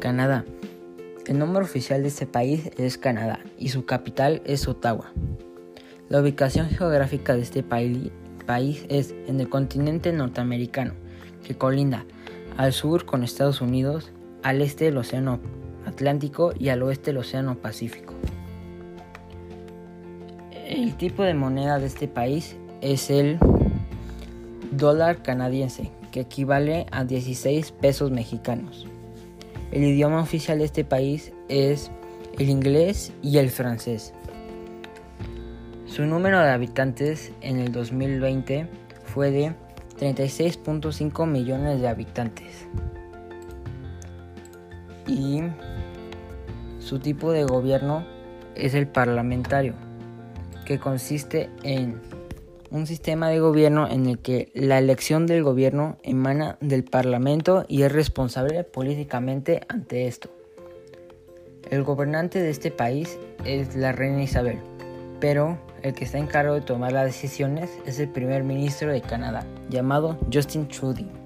Canadá. El nombre oficial de este país es Canadá y su capital es Ottawa. La ubicación geográfica de este país es en el continente norteamericano, que colinda al sur con Estados Unidos, al este el Océano Atlántico y al oeste el Océano Pacífico. El tipo de moneda de este país es el dólar canadiense, que equivale a 16 pesos mexicanos. El idioma oficial de este país es el inglés y el francés. Su número de habitantes en el 2020 fue de 36.5 millones de habitantes. Y su tipo de gobierno es el parlamentario, que consiste en un sistema de gobierno en el que la elección del gobierno emana del Parlamento y es responsable políticamente ante esto. El gobernante de este país es la reina Isabel, pero el que está en cargo de tomar las decisiones es el primer ministro de Canadá, llamado Justin Trudeau.